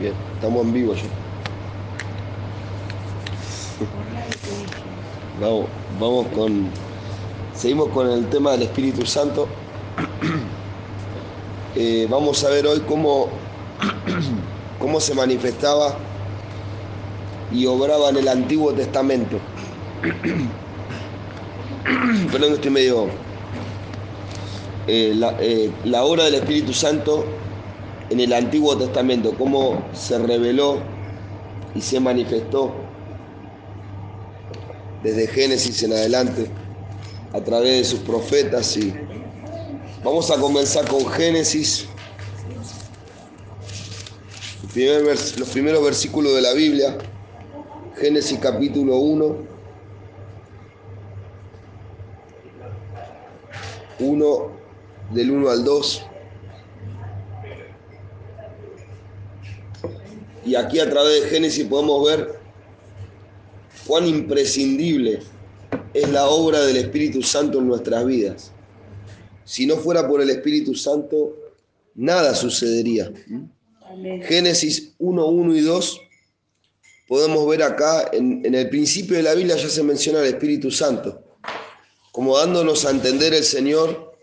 Bien, estamos en vivo ya. Vamos, vamos con. Seguimos con el tema del Espíritu Santo. Eh, vamos a ver hoy cómo, cómo se manifestaba y obraba en el Antiguo Testamento. Perdón, estoy medio. Eh, eh, la obra del Espíritu Santo en el Antiguo Testamento, cómo se reveló y se manifestó desde Génesis en adelante a través de sus profetas. Y vamos a comenzar con Génesis, los primeros versículos de la Biblia, Génesis capítulo 1, 1 del 1 al 2. Y aquí a través de Génesis podemos ver cuán imprescindible es la obra del Espíritu Santo en nuestras vidas. Si no fuera por el Espíritu Santo, nada sucedería. Amén. Génesis 1, 1 y 2, podemos ver acá, en, en el principio de la Biblia ya se menciona el Espíritu Santo, como dándonos a entender el Señor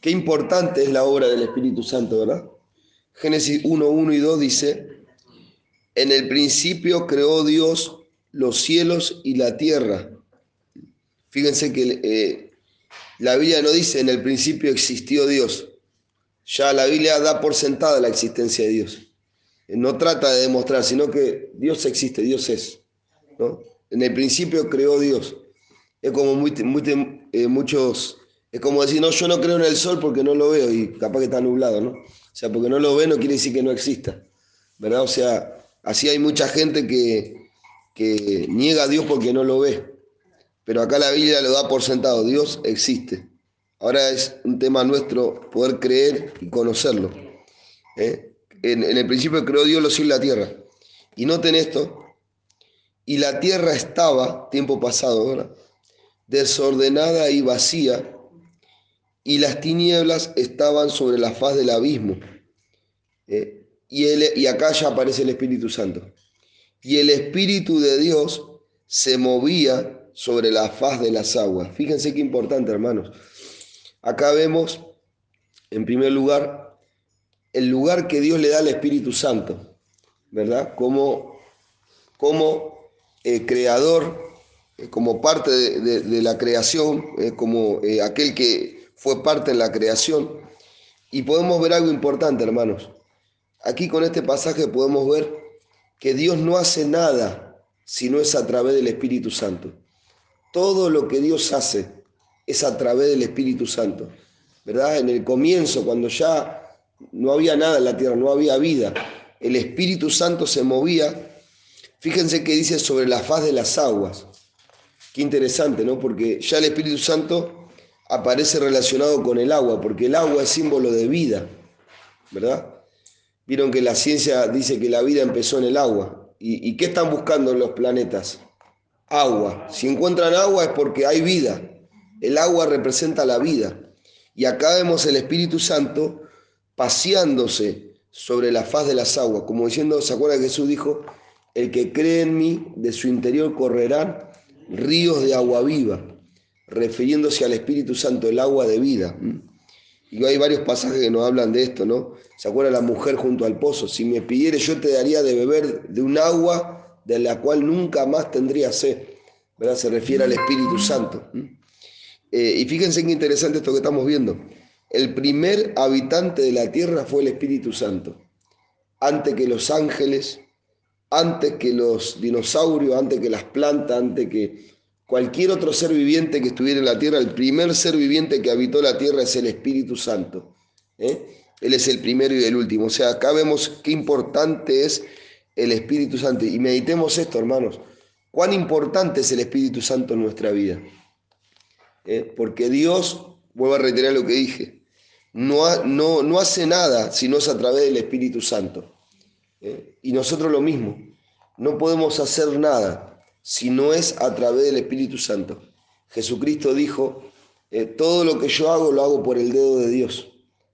qué importante es la obra del Espíritu Santo, ¿verdad? Génesis 1, 1 y 2 dice, en el principio creó Dios los cielos y la tierra. Fíjense que eh, la Biblia no dice en el principio existió Dios. Ya la Biblia da por sentada la existencia de Dios. No trata de demostrar, sino que Dios existe, Dios es. ¿no? En el principio creó Dios. Es como muy, eh, muchos, es como decir, no, yo no creo en el sol porque no lo veo y capaz que está nublado, ¿no? O sea, porque no lo ve no quiere decir que no exista, ¿verdad? O sea, así hay mucha gente que, que niega a Dios porque no lo ve. Pero acá la Biblia lo da por sentado, Dios existe. Ahora es un tema nuestro poder creer y conocerlo. ¿eh? En, en, el principio creó Dios los cielos y la tierra. Y noten esto, y la tierra estaba, tiempo pasado ahora, desordenada y vacía, y las tinieblas estaban sobre la faz del abismo. ¿eh? Y, acá ya aparece el Espíritu Santo. Y el Espíritu de Dios se movía sobre la faz de las aguas. Fíjense qué importante, hermanos. Acá vemos, en primer lugar, el lugar que Dios le da al Espíritu Santo, ¿verdad? Como, como eh, creador, eh, como parte de la creación, eh, como aquel que fue parte de la creación. Y podemos ver algo importante, hermanos. Aquí con este pasaje podemos ver que Dios no hace nada si no es a través del Espíritu Santo. Todo lo que Dios hace es a través del Espíritu Santo. ¿Verdad? En el comienzo, cuando ya no había nada en la tierra, no había vida, el Espíritu Santo se movía. Fíjense que dice sobre la faz de las aguas. Qué interesante, ¿no? Porque ya el Espíritu Santo aparece relacionado con el agua, porque el agua es símbolo de vida, ¿verdad? Vieron que la ciencia dice que la vida empezó en el agua. ¿Y, ¿Y, qué están buscando en los planetas? Agua. Si encuentran agua es porque hay vida. El agua representa la vida. Y acá vemos el Espíritu Santo paseándose sobre la faz de las aguas, como diciendo, ¿se acuerda que Jesús dijo? El que cree en mí, de su interior correrán ríos de agua viva, refiriéndose al Espíritu Santo, el agua de vida. Y hay varios pasajes que nos hablan de esto, ¿no? ¿Se acuerda la mujer junto al pozo? Si me pidiere, yo te daría de beber de un agua de la cual nunca más tendría sed. ¿Verdad? Se refiere al Espíritu Santo. Eh, y fíjense qué interesante esto que estamos viendo. El primer habitante de la tierra fue el Espíritu Santo. Antes que los ángeles, antes que los dinosaurios, antes que las plantas, antes que cualquier otro ser viviente que estuviera en la tierra, el primer ser viviente que habitó la tierra es el Espíritu Santo. ¿eh? Él es el primero y el último. O sea, acá vemos qué importante es el Espíritu Santo. Y meditemos esto, hermanos. Cuán importante es el Espíritu Santo en nuestra vida. ¿Eh? Porque Dios, vuelvo a reiterar lo que dije, no, no, no hace nada si no es a través del Espíritu Santo. ¿Eh? Y nosotros lo mismo. No podemos hacer nada si no es a través del Espíritu Santo. Jesucristo dijo, eh, todo lo que yo hago lo hago por el dedo de Dios.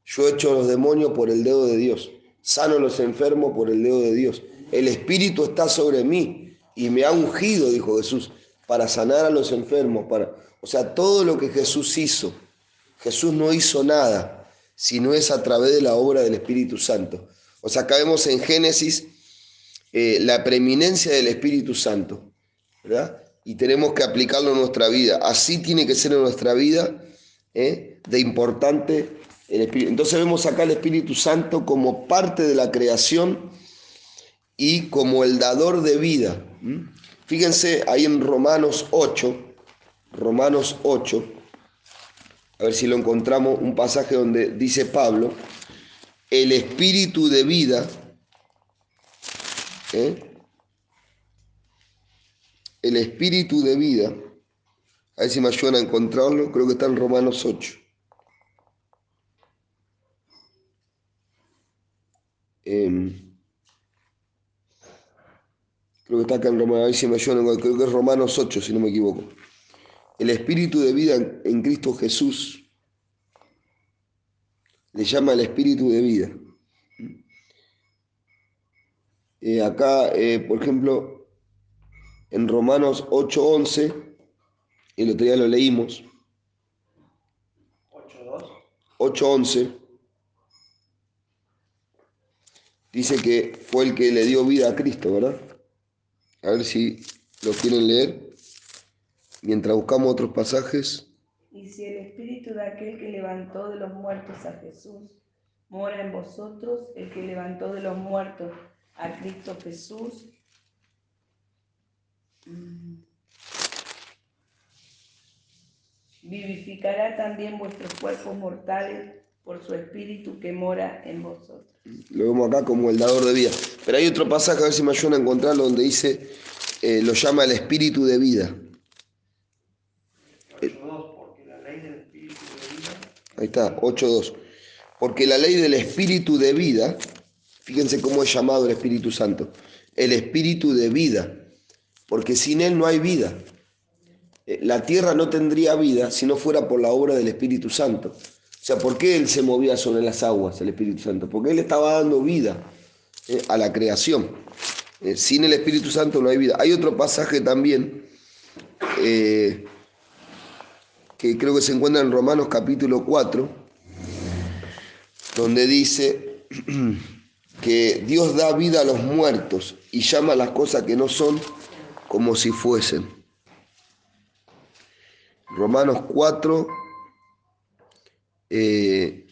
Yo echo a los demonios por el dedo de Dios. sano a los enfermos por el dedo de Dios. El Espíritu está sobre mí y me ha ungido, dijo Jesús, para sanar a los enfermos. Para... O sea, todo lo que Jesús hizo, Jesús no hizo nada, sino es a través de la obra del Espíritu Santo. O sea, acá vemos en Génesis eh, la preeminencia del Espíritu Santo, Y tenemos que aplicarlo en nuestra vida. Así tiene que ser en nuestra vida ¿eh? de importante el Espíritu. Entonces vemos acá el Espíritu Santo como parte de la creación y como el dador de vida. Fíjense ahí en Romanos 8, Romanos 8, a ver si lo encontramos, un pasaje donde dice Pablo, el espíritu de vida, ¿eh? El espíritu de vida, a ver si me ayudan a encontrarlo, creo que está en Romanos 8. Em, creo que está acá en Romanos, a ver si me ayudan, creo que es Romanos 8, si no me equivoco. El espíritu de vida en Cristo Jesús le llama el espíritu de vida. Eh, acá, eh, por ejemplo, en Romanos 8.11, el otro día lo leímos. 8.11. Dice que fue el que le dio vida a Cristo, ¿verdad? A ver si lo quieren leer. Mientras buscamos otros pasajes. Y si el espíritu de aquel que levantó de los muertos a Jesús mora en vosotros, el que levantó de los muertos a Cristo Jesús, vivificará también vuestros cuerpos mortales por su espíritu que mora en vosotros. Lo vemos acá como el dador de vida. Pero hay otro pasaje, a ver si me ayudan a encontrarlo, donde dice, eh, lo llama el espíritu de vida. Ahí está, 8.2. Porque la ley del espíritu de vida, fíjense cómo es llamado el Espíritu Santo, el espíritu de vida, porque sin él no hay vida. Eh, la tierra no tendría vida si no fuera por la obra del Espíritu Santo. O sea, ¿por qué él se movía sobre las aguas, el Espíritu Santo? Porque él estaba dando vida eh, a la creación. Eh, sin el Espíritu Santo no hay vida. Hay otro pasaje también que creo que se encuentra en Romanos capítulo 4, donde dice que Dios da vida a los muertos y llama a las cosas que no son como si fuesen. Romanos 4, eh,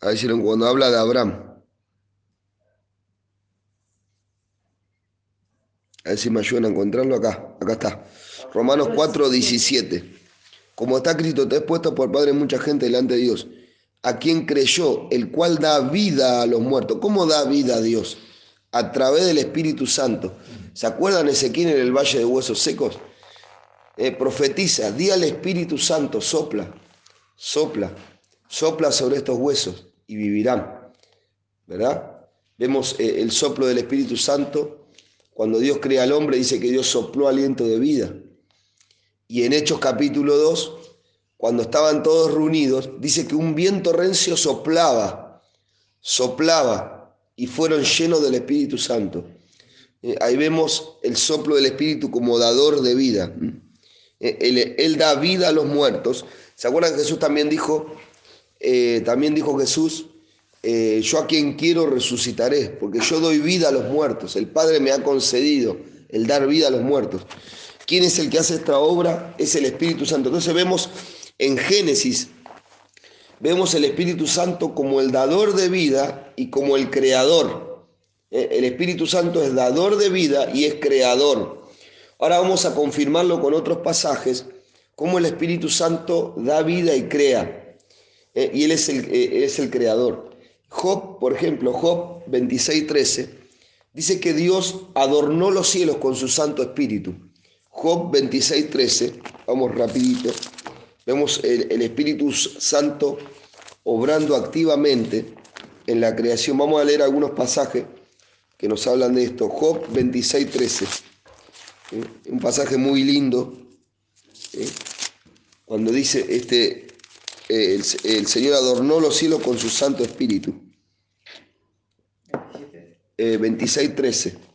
a ver si cuando habla de Abraham. A ver si me ayudan a encontrarlo acá. Acá está. Romanos 4, 17. Como está escrito, te has puesto por Padre mucha gente delante de Dios, a quien creyó, el cual da vida a los muertos. ¿Cómo da vida a Dios? A través del Espíritu Santo. ¿Se acuerdan Ezequiel en el Valle de Huesos Secos? Eh, profetiza, di al Espíritu Santo, sopla, sopla, sopla sobre estos huesos y vivirán. ¿Verdad? Vemos eh, el soplo del Espíritu Santo. Cuando Dios crea al hombre, dice que Dios sopló aliento de vida. Y en Hechos capítulo 2, cuando estaban todos reunidos, dice que un viento rencio soplaba, soplaba, y fueron llenos del Espíritu Santo. Eh, ahí vemos el soplo del Espíritu como dador de vida. Eh, él, da vida a los muertos. ¿Se acuerdan que Jesús también dijo, eh, también dijo Jesús, yo a quien quiero resucitaré, porque yo doy vida a los muertos. El Padre me ha concedido el dar vida a los muertos. ¿Quién es el que hace esta obra? Es el Espíritu Santo. Entonces vemos en Génesis, vemos el Espíritu Santo como el dador de vida y como el creador. Eh, el Espíritu Santo es dador de vida y es creador. Ahora vamos a confirmarlo con otros pasajes, cómo el Espíritu Santo da vida y crea. Eh, y Él es el, eh, es el creador. Job, por ejemplo, Job 26.13, dice que Dios adornó los cielos con su Santo Espíritu. Job 26, 13, vamos rapidito, vemos el, Espíritu Santo obrando activamente en la creación. Vamos a leer algunos pasajes que nos hablan de esto. Job 26, 13, un pasaje muy lindo, cuando dice, este, el, el Señor adornó los cielos con su Santo Espíritu. eh, 26.13.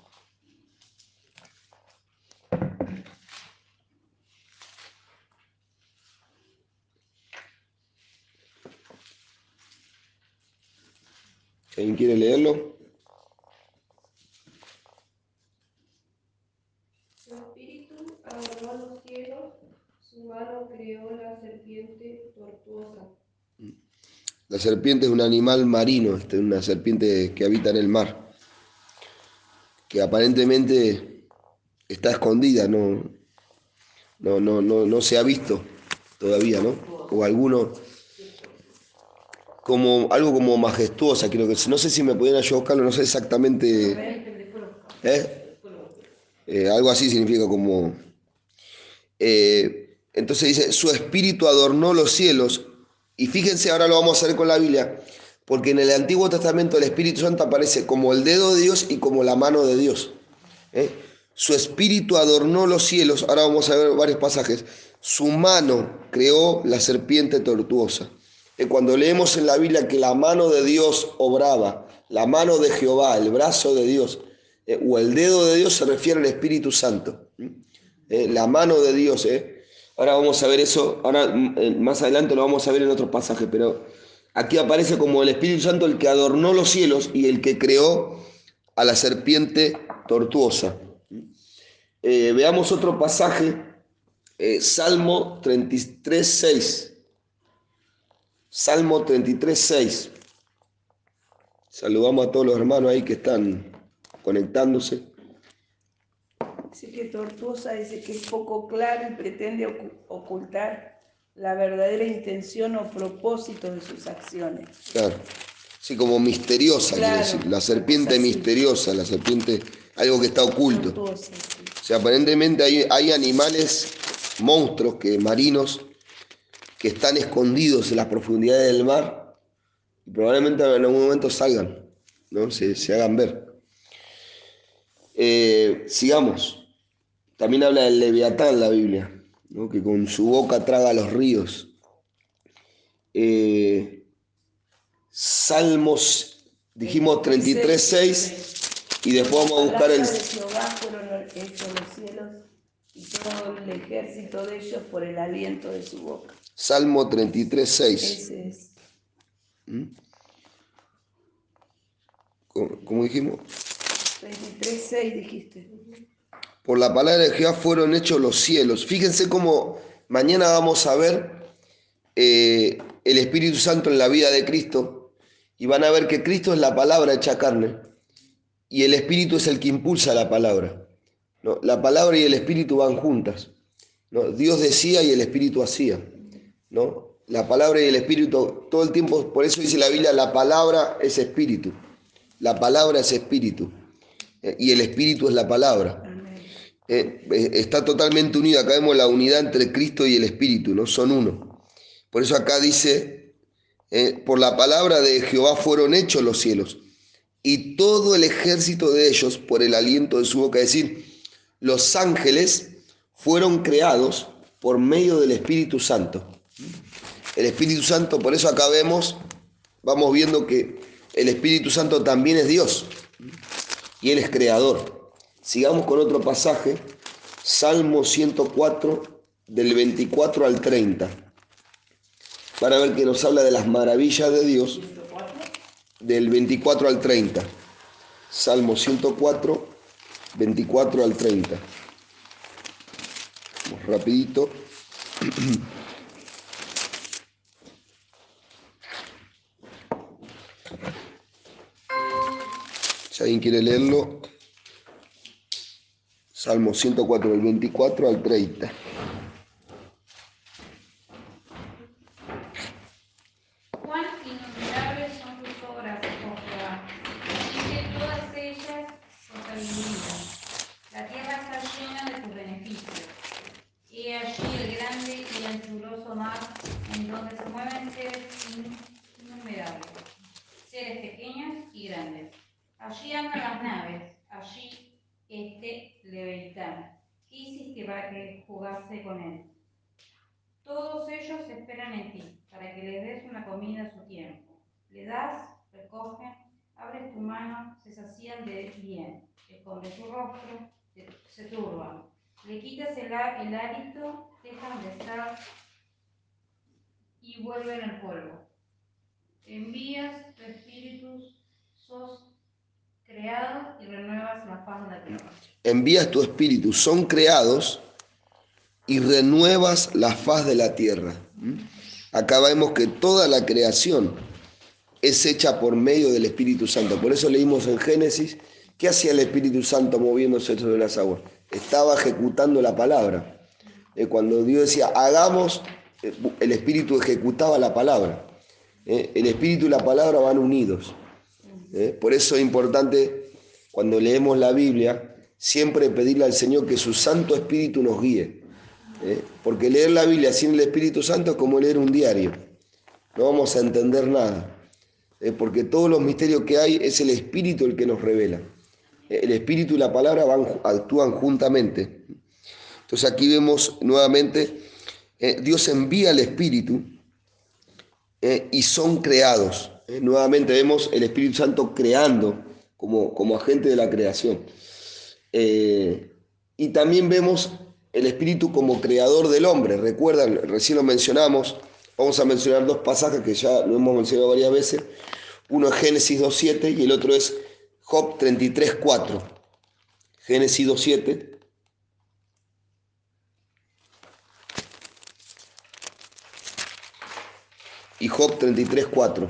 ¿Alguien quiere leerlo? Su espíritu adornó los cielos, su mano creó la serpiente tortuosa. La serpiente es un animal marino, este, una serpiente que habita en el mar, que aparentemente está escondida, no, no, no, no, no se ha visto todavía, ¿no? O alguno como algo como majestuosa, creo que no sé si me ayudar a buscarlo, no sé exactamente. ¿eh? Eh, algo así significa como. eh, entonces dice, su espíritu adornó los cielos. Y fíjense, ahora lo vamos a ver con la Biblia, porque en el Antiguo Testamento el Espíritu Santo aparece como el dedo de Dios y como la mano de Dios. Su espíritu adornó los cielos. Ahora vamos a ver varios pasajes. Su mano creó la serpiente tortuosa. Eh, Cuando leemos en la Biblia que la mano de Dios obraba, la mano de Jehová, el brazo de Dios, eh, o el dedo de Dios se refiere al Espíritu Santo. Eh, la mano de Dios. Ahora vamos a ver eso, ahora mm, más adelante lo vamos a ver en otro pasaje, pero aquí aparece como el Espíritu Santo el que adornó los cielos y el que creó a la serpiente tortuosa. Veamos otro pasaje, Salmo 33, 6. Salmo 33, 6. Saludamos a todos los hermanos ahí que están conectándose. Dice que tortuosa dice que es poco claro y pretende ocu- ocultar la verdadera intención o propósito de sus acciones. Claro. Sí, como misteriosa, quiere decir. La serpiente misteriosa, la serpiente, algo que está oculto. Tortuosa, sí. O sea, aparentemente hay, hay animales, monstruos que, marinos, que están escondidos en las profundidades del mar y probablemente en algún momento salgan, ¿no? se, se hagan ver. Eh, sigamos. También habla del leviatán la Biblia, ¿no? que con su boca traga los ríos. Eh, Salmos, dijimos 33, 6, y después vamos a buscar el... Hechos los cielos y todo el ejército de ellos por el aliento de su boca. Salmo 33, 6. Ese es. ¿Cómo, cómo dijimos? 23.6 dijiste. Por la palabra de Jehová fueron hechos los cielos. Fíjense cómo mañana vamos a ver eh, el Espíritu Santo en la vida de Cristo y van a ver que Cristo es la palabra hecha carne y el Espíritu es el que impulsa la palabra. ¿no? La palabra y el Espíritu van juntas. ¿no? Dios decía y el Espíritu hacía. ¿No? La palabra y el Espíritu todo el tiempo, por eso dice la Biblia, la palabra es Espíritu. La palabra es Espíritu. eh, Y el Espíritu es la palabra. Eh, eh, está totalmente unido. Acá vemos la unidad entre Cristo y el Espíritu, ¿no? Son uno. Por eso acá dice, eh, por la palabra de Jehová fueron hechos los cielos y todo el ejército de ellos por el aliento de su boca. Es decir, los ángeles fueron creados por medio del Espíritu Santo. El Espíritu Santo, por eso acá vemos, vamos viendo que el Espíritu Santo también es Dios y Él es creador. Sigamos con otro pasaje, Salmo 104, del 24 al 30. Para ver que nos habla de las maravillas de Dios, del 24 al 30. Salmo 104, 24 al 30. Vamos rapidito. Alguien quiere leerlo, Salmo 104, del 24 al 30. Cuán innumerables son tus obras, oh Jehová, y que todas ellas se reivindican. La tierra está llena de tus beneficios. Y allí el grande y anchuroso mar, en donde se mueven seres in- innumerables, seres pequeños y grandes. Allí andan las naves, allí este Leviatán. ¿Qué hiciste para que jugase con él? Todos ellos esperan en ti, para que les des una comida a su tiempo. Le das, recogen, abres tu mano, se sacían de bien, esconde tu rostro, se, se turban. Le quitas el, el hálito, dejan de estar y vuelven al polvo. Envías tu espíritu, sos creado y renuevas la faz de la tierra. Envías tu espíritu, son creados y renuevas la faz de la tierra. ¿Mm? Acá vemos que toda la creación es hecha por medio del Espíritu Santo. Por eso leímos en Génesis, ¿qué hacía el Espíritu Santo moviéndose sobre las aguas? Estaba ejecutando la palabra. Eh, cuando Dios decía, hagamos, eh, el Espíritu ejecutaba la palabra. Eh, el Espíritu y la palabra van unidos. Por eso es importante, cuando leemos la Biblia, siempre pedirle al Señor que su Santo Espíritu nos guíe. Porque leer la Biblia sin el Espíritu Santo es como leer un diario. No vamos a entender nada. Porque todos los misterios que hay es el Espíritu el que nos revela. El Espíritu y la palabra van, actúan juntamente. Entonces aquí vemos nuevamente, eh, Dios envía el Espíritu eh, y son creados. ¿eh? Nuevamente vemos el Espíritu Santo creando como, como agente de la creación. Y también vemos el Espíritu como creador del hombre. Recuerdan, recién lo mencionamos, vamos a mencionar dos pasajes que ya lo hemos mencionado varias veces. Uno es Génesis 2.7 y el otro es Job 33.4. Génesis 2.7. Y Job 33.4.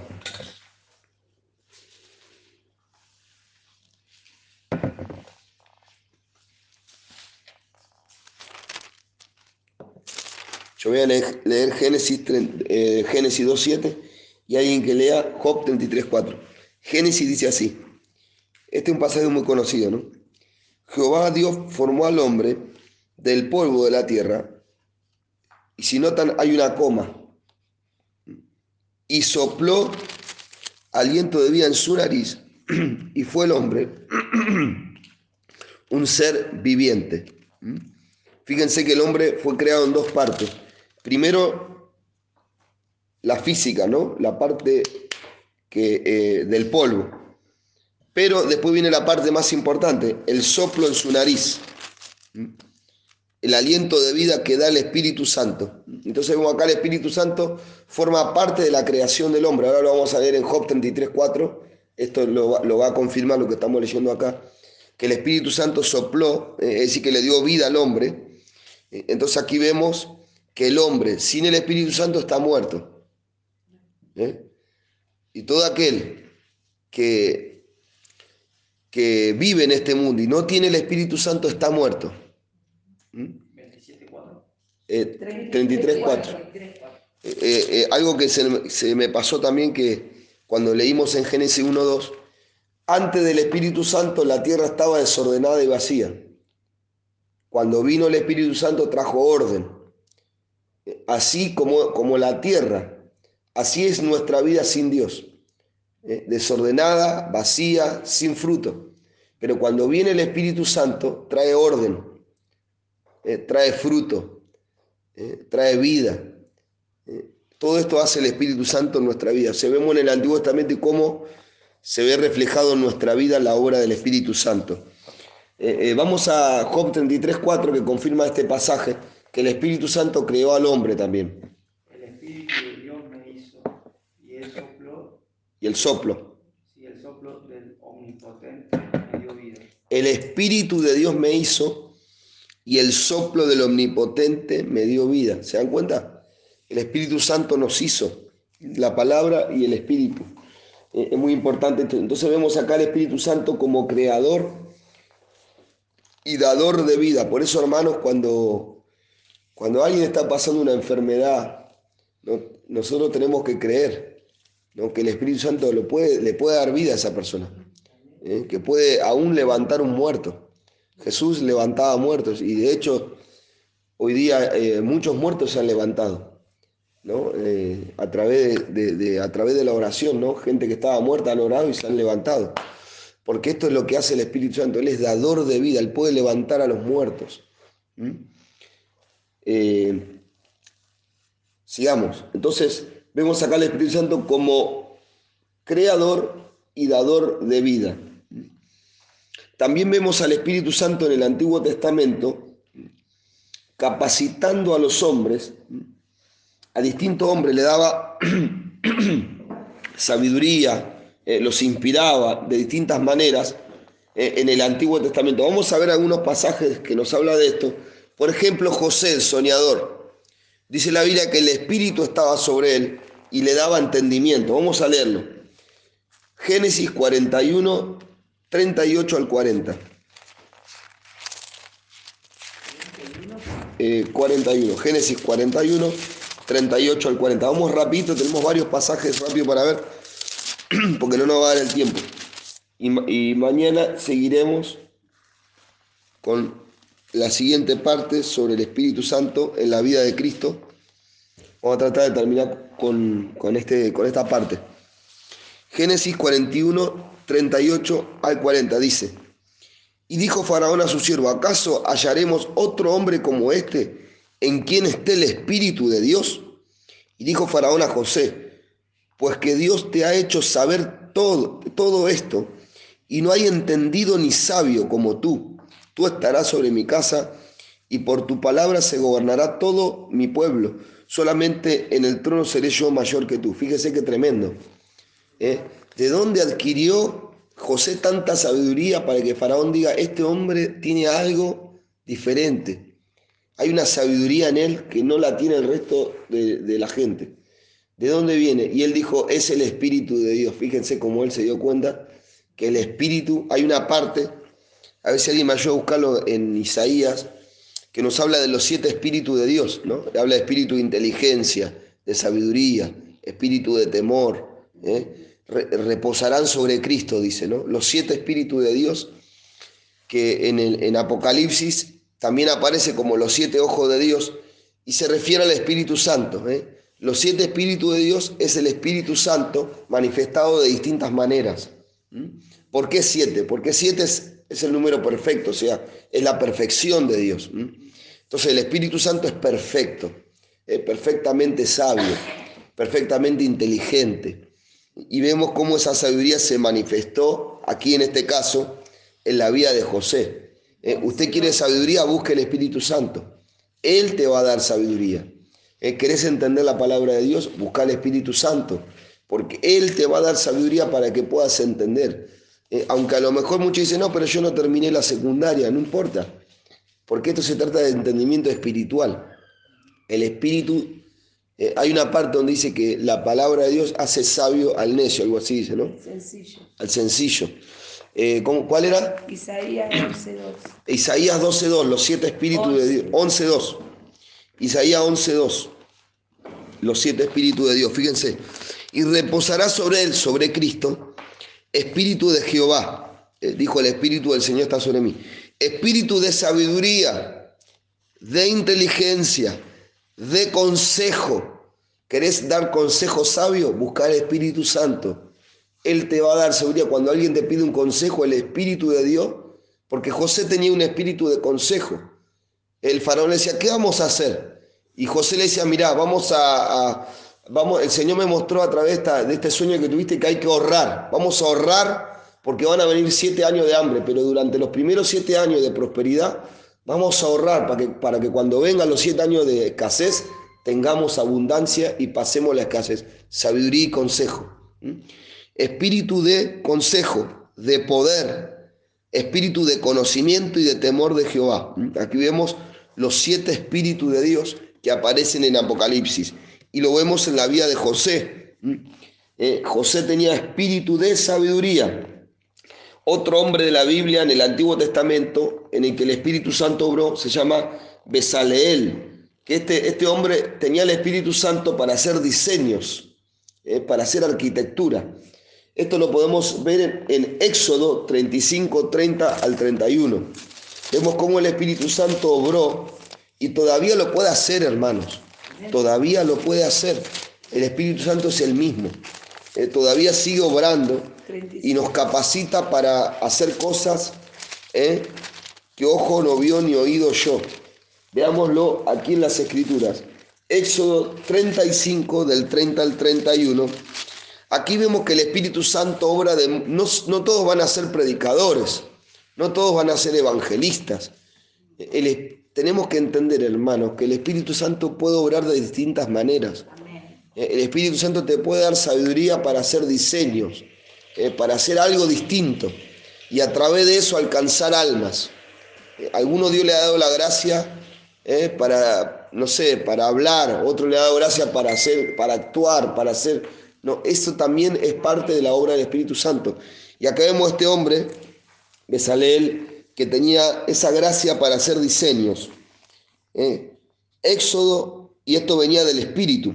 Yo voy a leer, leer Génesis, eh, Génesis 2.7 y alguien que lea Job 33.4. Génesis dice así. Este es un pasaje muy conocido, ¿no? Jehová Dios formó al hombre del polvo de la tierra. Y si notan, hay una coma. Y sopló aliento de vida en su nariz. Y fue el hombre un ser viviente. Fíjense que el hombre fue creado en dos partes. Primero, la física, ¿no? La parte que, eh, del polvo. Pero después viene la parte más importante, el soplo en su nariz. El aliento de vida que da el Espíritu Santo. Entonces vemos acá el Espíritu Santo forma parte de la creación del hombre. Ahora lo vamos a leer en Job 33.4. Esto lo, va- lo va a confirmar lo que estamos leyendo acá. Que el Espíritu Santo sopló, eh, es decir, que le dio vida al hombre. Eh, Entonces aquí vemos que el hombre sin el Espíritu Santo está muerto. ¿Eh? Y todo aquel que, que vive en este mundo y no tiene el Espíritu Santo está muerto. ¿Mm? 27.4. Eh, 33.4. Eh, eh, algo que se, se me pasó también que cuando leímos en Génesis 1.2, antes del Espíritu Santo la tierra estaba desordenada y vacía. Cuando vino el Espíritu Santo trajo orden. Así como, como la tierra, así es nuestra vida sin Dios. Eh, Desordenada, vacía, sin fruto. Pero cuando viene el Espíritu Santo trae orden, eh, trae fruto, eh, trae vida. Todo esto hace el Espíritu Santo en nuestra vida. Se vemos en el Antiguo Testamento cómo se ve reflejado en nuestra vida la obra del Espíritu Santo. Vamos a Job 33.4 que confirma este pasaje, que el Espíritu Santo creó al hombre también, El Espíritu de Dios me hizo y el soplo, y el soplo. el soplo del omnipotente me dio vida. El Espíritu de Dios me hizo y el soplo del Omnipotente me dio vida. ¿Se dan cuenta? El Espíritu Santo nos hizo, la palabra y el Espíritu. Eh, Es muy importante. esto. Entonces vemos acá al Espíritu Santo como creador y dador de vida. Por eso, hermanos, cuando, cuando alguien está pasando una enfermedad, ¿no? nosotros tenemos que creer que el Espíritu Santo lo puede, le puede dar vida a esa persona. ¿eh? que puede aún levantar un muerto. Jesús levantaba muertos y de hecho hoy día eh, muchos muertos se han levantado, ¿no? Eh, a, través de, a través de la oración, ¿no? gente que estaba muerta han orado y se han levantado. Porque esto es lo que hace el Espíritu Santo, Él es dador de vida, Él puede levantar a los muertos. Sigamos, entonces vemos acá al Espíritu Santo como creador y dador de vida. También vemos al Espíritu Santo en el Antiguo Testamento capacitando a los hombres, a distintos hombres le daba sabiduría, eh, los inspiraba de distintas maneras eh, en el Antiguo Testamento. Vamos a ver algunos pasajes que nos habla de esto. Por ejemplo, José, el soñador. Dice la Biblia que el Espíritu estaba sobre él y le daba entendimiento. Vamos a leerlo. Génesis 41, 38 al 40. 41, Génesis 41, 38 al 40. Vamos rapidito, tenemos varios pasajes rápido para ver, porque no nos va a dar el tiempo. Y mañana seguiremos con la siguiente parte sobre el Espíritu Santo en la vida de Cristo. Vamos a tratar de terminar con, con, este, con esta parte. Génesis 41, 38 al 40 dice, y dijo Faraón a su siervo, ¿acaso hallaremos otro hombre como este en quien esté el Espíritu de Dios? Y dijo Faraón a José, pues que Dios te ha hecho saber todo, todo esto, y no hay entendido ni sabio como tú. Tú estarás sobre mi casa, y por tu palabra se gobernará todo mi pueblo. Solamente en el trono seré yo mayor que tú. Fíjese qué tremendo. ¿eh? ¿De dónde adquirió José tanta sabiduría para que Faraón diga, este hombre tiene algo diferente. Hay una sabiduría en él que no la tiene el resto de, la gente. ¿De dónde viene? Y él dijo, es el Espíritu de Dios. Fíjense cómo él se dio cuenta que el Espíritu, hay una parte, a ver si alguien me ayuda a buscarlo en Isaías, que nos habla de los siete espíritus de Dios, ¿no? Habla de espíritu de inteligencia, de sabiduría, espíritu de temor, ¿eh? reposarán sobre Cristo, dice, ¿no? Los siete espíritus de Dios, que en, el, en Apocalipsis también aparece como los siete ojos de Dios y se refiere al Espíritu Santo. ¿eh? Los siete espíritus de Dios es el Espíritu Santo manifestado de distintas maneras. ¿Por qué siete? Porque siete es, es, el número perfecto, o sea, es la perfección de Dios. Entonces el Espíritu Santo es perfecto, es perfectamente sabio, perfectamente inteligente y vemos cómo esa sabiduría se manifestó aquí en este caso en la vida de José. Eh, usted quiere sabiduría, busque el Espíritu Santo. Él te va a dar sabiduría. Eh, ¿Querés entender la palabra de Dios? Busca el Espíritu Santo, porque Él te va a dar sabiduría para que puedas entender. Eh, aunque a lo mejor muchos dicen, no, pero yo no terminé la secundaria, no importa, porque esto se trata de entendimiento espiritual. El Espíritu eh, hay una parte donde dice que la palabra de Dios hace sabio al necio, algo así dice, ¿no? Sencillo. Al sencillo. Eh, ¿Cuál era? Isaías 12.2. Isaías 12.2, los siete espíritus de Dios. 11.2. Isaías 11.2. Los siete espíritus de Dios, fíjense. Y reposará sobre él, sobre Cristo, espíritu de Jehová. Eh, dijo el espíritu del Señor está sobre mí. Espíritu de sabiduría, de inteligencia de consejo. ¿Querés dar consejo sabio? Buscar el Espíritu Santo. Él te va a dar seguridad. Cuando alguien te pide un consejo, el Espíritu de Dios, porque José tenía un espíritu de consejo. El faraón le decía, ¿qué vamos a hacer? Y José le decía, mira, vamos a, vamos, el Señor me mostró a través de este sueño que tuviste que hay que ahorrar. Vamos a ahorrar porque van a venir siete años de hambre, pero durante los primeros siete años de prosperidad Vamos a ahorrar para que, para que cuando vengan los siete años de escasez tengamos abundancia y pasemos la escasez. Sabiduría y consejo. Espíritu de consejo, de poder, espíritu de conocimiento y de temor de Jehová. Aquí vemos los siete espíritus de Dios que aparecen en Apocalipsis. Y lo vemos en la vida de José. Eh, José tenía espíritu de sabiduría. Otro hombre de la Biblia en el Antiguo Testamento en el que el Espíritu Santo obró se llama Besaleel, que este, este hombre tenía el Espíritu Santo para hacer diseños, eh, para hacer arquitectura. Esto lo podemos ver en, en Éxodo 35, 30 al 31. Vemos cómo el Espíritu Santo obró y todavía lo puede hacer, hermanos. Todavía lo puede hacer. El Espíritu Santo es el mismo. Eh, todavía sigue obrando y nos capacita para hacer cosas eh, que ojo no vio ni oído yo. Veámoslo aquí en las Escrituras. Éxodo 35 del 30 al 31. Aquí vemos que el Espíritu Santo obra de... No, no todos van a ser predicadores, no todos van a ser evangelistas. El- tenemos que entender, hermanos, que el Espíritu Santo puede obrar de distintas maneras. El Espíritu Santo te puede dar sabiduría para hacer diseños, eh, para hacer algo distinto y a través de eso alcanzar almas. Eh, Alguno Dios le ha dado la gracia eh, para, no sé, para hablar, otro le ha dado gracia para hacer, para actuar, para hacer. No, eso también es parte de la obra del Espíritu Santo. Y acá vemos a este hombre, Besaleel, que tenía esa gracia para hacer diseños. Eh, Éxodo, y esto venía del Espíritu.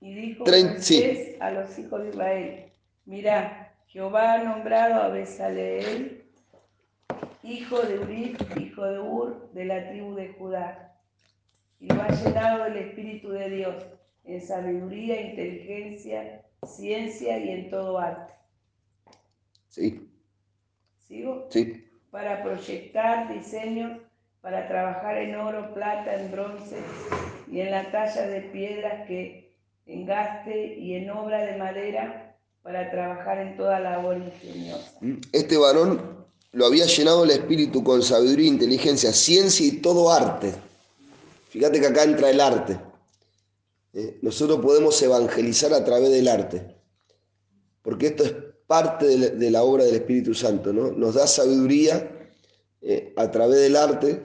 Y dijo Trein- sí. Moisés a los hijos de Israel, mirá, Jehová ha nombrado a Besaleel, hijo de Uri, hijo de Ur, de la tribu de Judá, y lo ha llenado del Espíritu de Dios, en sabiduría, inteligencia, ciencia y en todo arte. Sí, ¿Sigo? sí. Para proyectar diseños, para trabajar en oro, plata, en bronce y en la talla de piedras que engaste y en obra de madera, para trabajar en toda labor ingeniosa. Este varón lo había llenado el espíritu con sabiduría, inteligencia, ciencia y todo arte. Fíjate que acá entra el arte. Eh, Nosotros podemos evangelizar a través del arte, porque esto es parte de la, obra del Espíritu Santo, ¿no? Nos da sabiduría eh, a través del arte,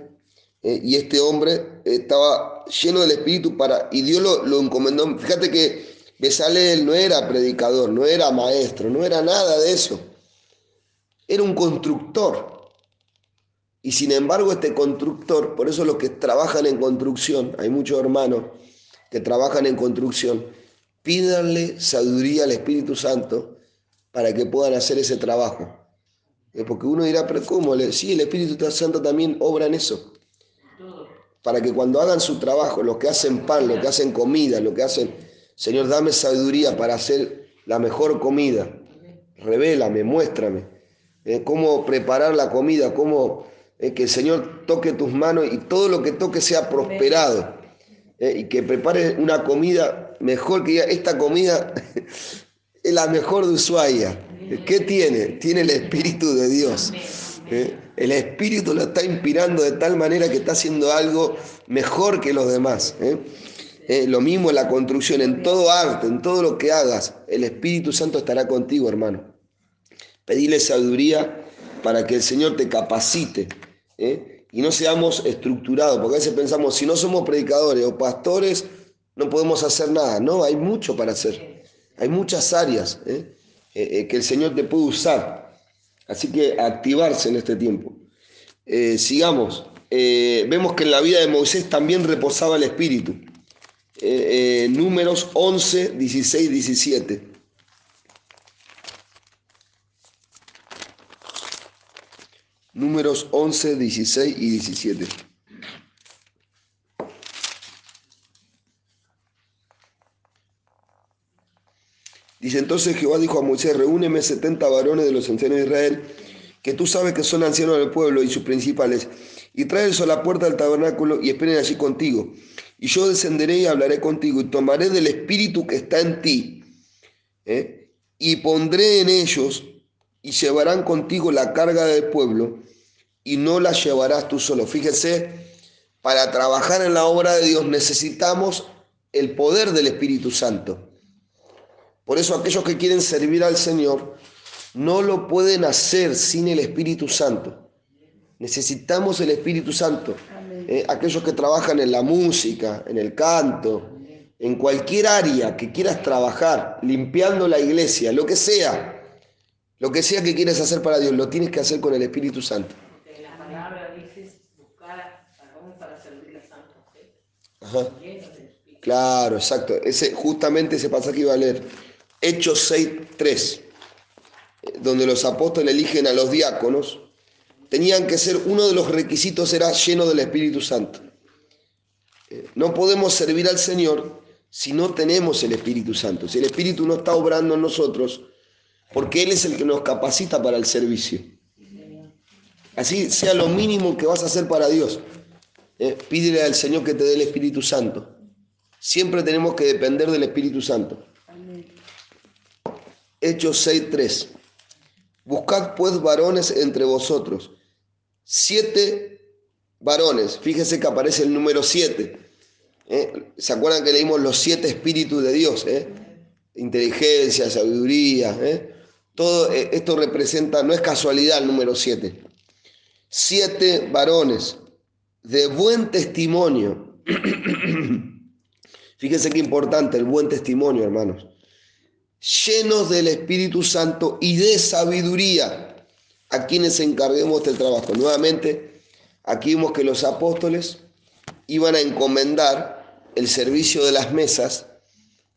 eh, y este hombre estaba lleno del Espíritu para, y Dios lo, lo encomendó. Fíjate que Besaleel no era predicador, no era maestro, no era nada de eso era un constructor. Y sin embargo este constructor, por eso los que trabajan en construcción, hay muchos hermanos que trabajan en construcción, pídanle sabiduría al Espíritu Santo para que puedan hacer ese trabajo. Eh, Porque uno dirá, pero ¿cómo? Sí, el Espíritu Santo también obra en eso. Para que cuando hagan su trabajo, los que hacen pan, los que hacen comida, los que hacen, Señor, dame sabiduría para hacer la mejor comida. Revélame, muéstrame eh, cómo preparar la comida, cómo eh, que el Señor toque tus manos y todo lo que toque sea prosperado. y que prepare una comida mejor que esta comida es la mejor de Ushuaia. ¿Qué tiene? Tiene el Espíritu de Dios. ¿eh? El Espíritu lo está inspirando de tal manera que está haciendo algo mejor que los demás. ¿eh? Eh, lo mismo en la construcción, en todo arte, en todo lo que hagas, el Espíritu Santo estará contigo, hermano. Pedile sabiduría para que el Señor te capacite y no seamos estructurados, porque a veces pensamos, si no somos predicadores o pastores, no podemos hacer nada. No, hay mucho para hacer. Hay muchas áreas ¿eh? Eh, eh, que el Señor te puede usar. Así que activarse en este tiempo. Sigamos. Vemos que en la vida de Moisés también reposaba el Espíritu. Números 11, 16, 17. Números 11, 16 y 17. Dice entonces Jehová dijo a Moisés, reúneme 70 varones de los ancianos de Israel, que tú sabes que son ancianos del pueblo y sus principales, y tráelos a la puerta del tabernáculo y esperen allí contigo. Y yo descenderé y hablaré contigo, y tomaré del espíritu que está en ti, ¿eh? y pondré en ellos, y llevarán contigo la carga del pueblo, y no la llevarás tú solo. Fíjese, para trabajar en la obra de Dios necesitamos el poder del Espíritu Santo. Por eso aquellos que quieren servir al Señor no lo pueden hacer sin el Espíritu Santo. Necesitamos el Espíritu Santo. Eh, aquellos que trabajan en la música, en el canto, en cualquier área que quieras trabajar, limpiando la iglesia, lo que sea, lo que sea que quieras hacer para Dios, lo tienes que hacer con el Espíritu Santo. Porque la palabra dice buscar varón para servir a santos, ¿sí? Ajá. Claro, exacto. Ese, justamente ese pasaje iba a leer. Hechos 6, 3, donde los apóstoles eligen a los diáconos, tenían que ser, uno de los requisitos era lleno del Espíritu Santo. Eh, No podemos servir al Señor si no tenemos el Espíritu Santo, si el Espíritu no está obrando en nosotros, porque Él es el que nos capacita para el servicio. Así sea lo mínimo que vas a hacer para Dios. Eh, pídele al Señor que te dé el Espíritu Santo. Siempre tenemos que depender del Espíritu Santo. Hechos 6.3. Buscad pues varones entre vosotros. Siete varones. Fíjese que aparece el número siete. ¿eh? ¿Se acuerdan que leímos los siete espíritus de Dios? eh? Inteligencia, sabiduría. ¿eh? Todo eh, esto representa, no es casualidad el número siete. Siete varones de buen testimonio. Fíjense qué importante el buen testimonio, hermanos. Llenos del Espíritu Santo y de sabiduría a quienes encarguemos del trabajo. Nuevamente, aquí vemos que los apóstoles iban a encomendar el servicio de las mesas,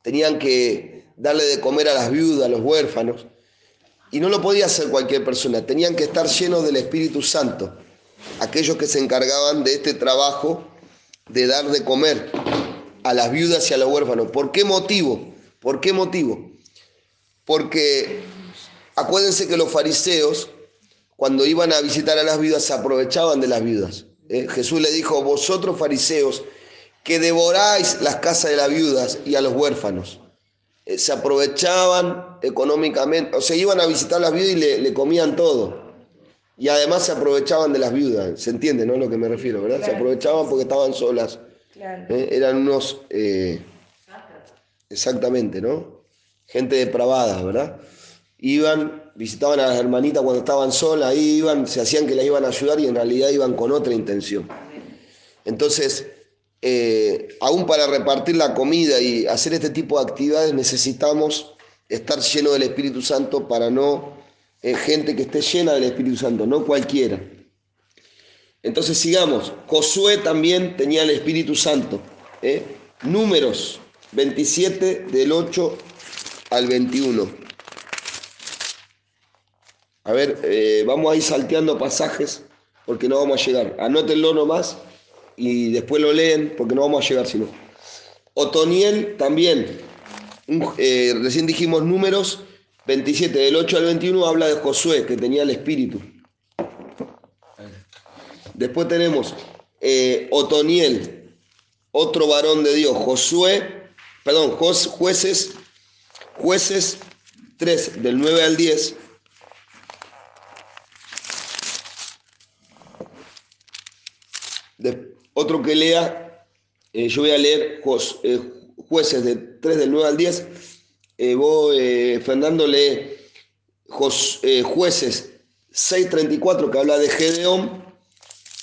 tenían que darle de comer a las viudas, a los huérfanos, y no lo podía hacer cualquier persona, tenían que estar llenos del Espíritu Santo, aquellos que se encargaban de este trabajo de dar de comer a las viudas y a los huérfanos. ¿Por qué motivo? ¿Por qué motivo? Porque acuérdense que los fariseos, cuando iban a visitar a las viudas, se aprovechaban de las viudas. ¿eh? Jesús le dijo, vosotros fariseos, que devoráis las casas de las viudas y a los huérfanos. Eh, se aprovechaban económicamente, o sea, iban a visitar a las viudas y le, le comían todo. Y además se aprovechaban de las viudas, ¿se entiende, no? A lo que me refiero, ¿verdad? Se aprovechaban porque estaban solas. Claro. ¿eh? Eran unos, exactamente, ¿no? Gente depravada, ¿verdad? Iban, visitaban a las hermanitas cuando estaban solas, ahí iban, se hacían que las iban a ayudar y en realidad iban con otra intención. Entonces, eh, aún para repartir la comida y hacer este tipo de actividades necesitamos estar lleno del Espíritu Santo para no, eh, gente que esté llena del Espíritu Santo, no cualquiera. Entonces sigamos, Josué también tenía el Espíritu Santo. ¿eh? Números 27 del 8 al 21. A ver, eh, vamos a ir salteando pasajes porque no vamos a llegar. Anótenlo nomás y después lo leen porque no vamos a llegar si no. Otoniel también, eh, recién dijimos números 27, del 8 al 21 habla de Josué que tenía el espíritu. Después tenemos eh, Otoniel, otro varón de Dios, Josué, perdón, jueces, jueces 3, del 9 al 10. De- otro que lea, eh, yo voy a leer eh, jueces de 3 del 9 al 10. Eh, vos, eh, Fernando, lee Jos- eh, jueces 6.34 que habla de Gedeón.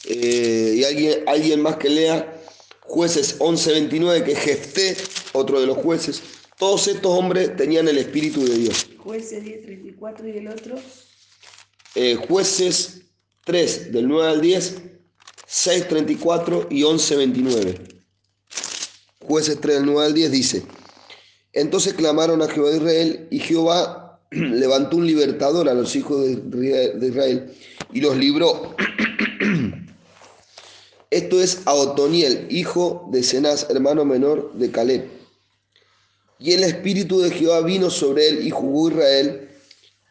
Eh, y alguien, alguien más que lea jueces 11.29 que es Jefté, otro de los jueces. Todos estos hombres tenían el Espíritu de Dios. Jueces 10.34 y el otro. Eh, jueces 3 del 9 al 10, 6.34 y 11.29. Jueces 3 del 9 al 10 dice, entonces clamaron a Jehová de Israel y Jehová levantó un libertador a los hijos de Israel y los libró. Esto es a Otoniel, hijo de Cenaz, hermano menor de Caleb. Y el espíritu de Jehová vino sobre él y jugó Israel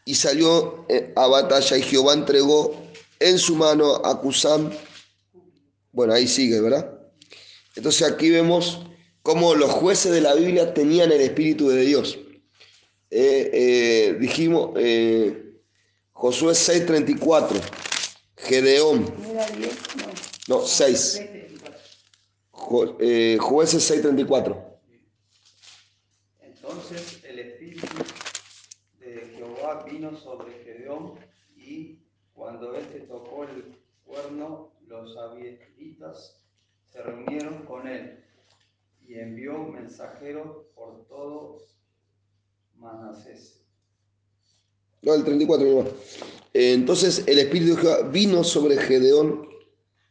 y salió eh, a batalla y Jehová entregó en su mano a Cusam. Bueno, ahí sigue, ¿verdad? Entonces aquí vemos cómo los jueces de la Biblia tenían el Espíritu de Dios. Eh, eh, dijimos eh, Josué 6:34, Gedeón, ¿No era 10? No. no, 6, Jo- eh, jueces 6:34. Entonces el espíritu de Jehová vino sobre Gedeón y cuando éste tocó el cuerno, los abiesritas se reunieron con él y envió mensajeros por todo Manasés. No, el 34 nomás. Eh, entonces el Espíritu de Jehová vino sobre Gedeón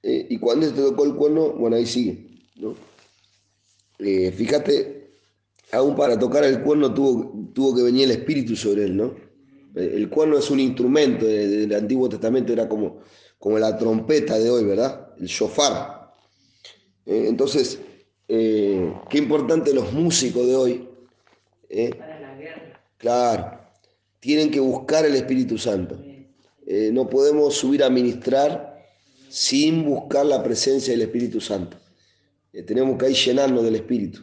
eh, y cuando este tocó el cuerno, bueno, ahí sigue. ¿no? Eh, fíjate, aún para tocar el cuerno tuvo que venir el Espíritu sobre él, ¿no? Eh, El cuerno es un instrumento de- del Antiguo Testamento, era como, como la trompeta de hoy, ¿verdad? El shofar. Eh, entonces, eh, qué importante los músicos de hoy. ¿eh? Claro, tienen que buscar el Espíritu Santo. Eh, no podemos subir a ministrar sin buscar la presencia del Espíritu Santo. Eh, tenemos que ahí llenarnos del Espíritu,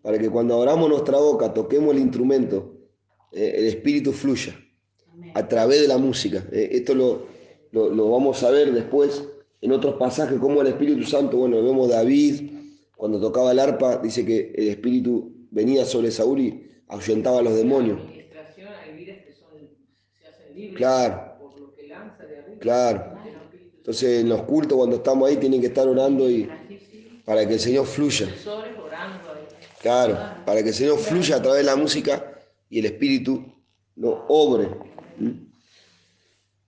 para que cuando abramos nuestra boca, toquemos el instrumento, eh, el Espíritu fluya a través de la música. Eh, esto lo, lo, lo vamos a ver después en otros pasajes, como el Espíritu Santo, bueno, vemos David, cuando tocaba el arpa, dice que el Espíritu venía sobre Saúl y ahuyentaba a los demonios. Claro. Claro. Entonces en los cultos cuando estamos ahí tienen que estar orando y para que el Señor fluya. Claro, para que el Señor fluya a través de la música y el Espíritu no obre.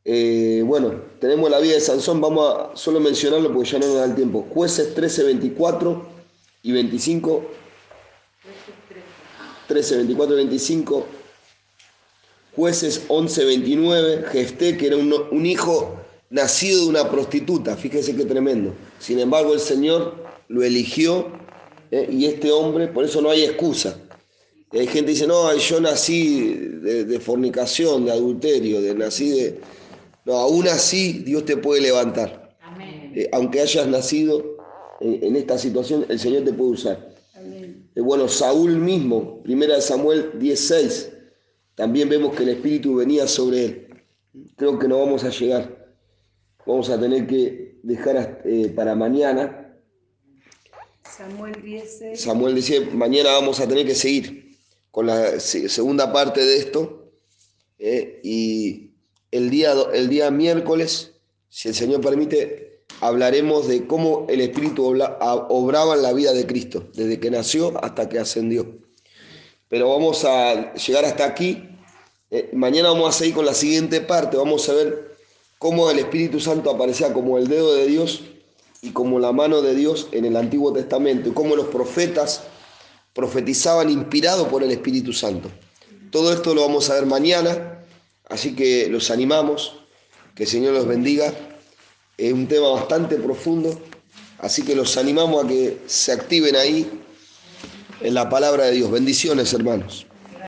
Eh, bueno, tenemos la vida de Sansón, vamos a solo mencionarlo porque ya no nos da el tiempo. Jueces 13, 24 y 25. 13, 24 y 25. Jueces 11, 29. Jefté, que era un, hijo nacido de una prostituta, fíjese qué tremendo. Sin embargo, el Señor lo eligió ¿eh? y este hombre, por eso no hay excusa. Y hay gente que dice, no, yo nací de, de fornicación, de adulterio, de nací de... No, aún así Dios te puede levantar. Amén. Eh, aunque hayas nacido en, en esta situación, el Señor te puede usar. Amén. Eh, bueno, Saúl mismo, primera de Samuel 16, también vemos que el Espíritu venía sobre él. Creo que no vamos a llegar. Vamos a tener que dejar eh, para mañana. Samuel 10, Samuel decía, mañana vamos a tener que seguir con la se- segunda parte de esto. eh, y el día, el día miércoles, si el Señor permite, hablaremos de cómo el Espíritu obraba en la vida de Cristo, desde que nació hasta que ascendió. Pero vamos a llegar hasta aquí. Eh, mañana vamos a seguir con la siguiente parte. Vamos a ver cómo el Espíritu Santo aparecía como el dedo de Dios y como la mano de Dios en el Antiguo Testamento y cómo los profetas profetizaban inspirados por el Espíritu Santo. Todo esto lo vamos a ver mañana, así que los animamos, que el Señor los bendiga. Es un tema bastante profundo, así que los animamos a que se activen ahí en la palabra de Dios. Bendiciones, hermanos.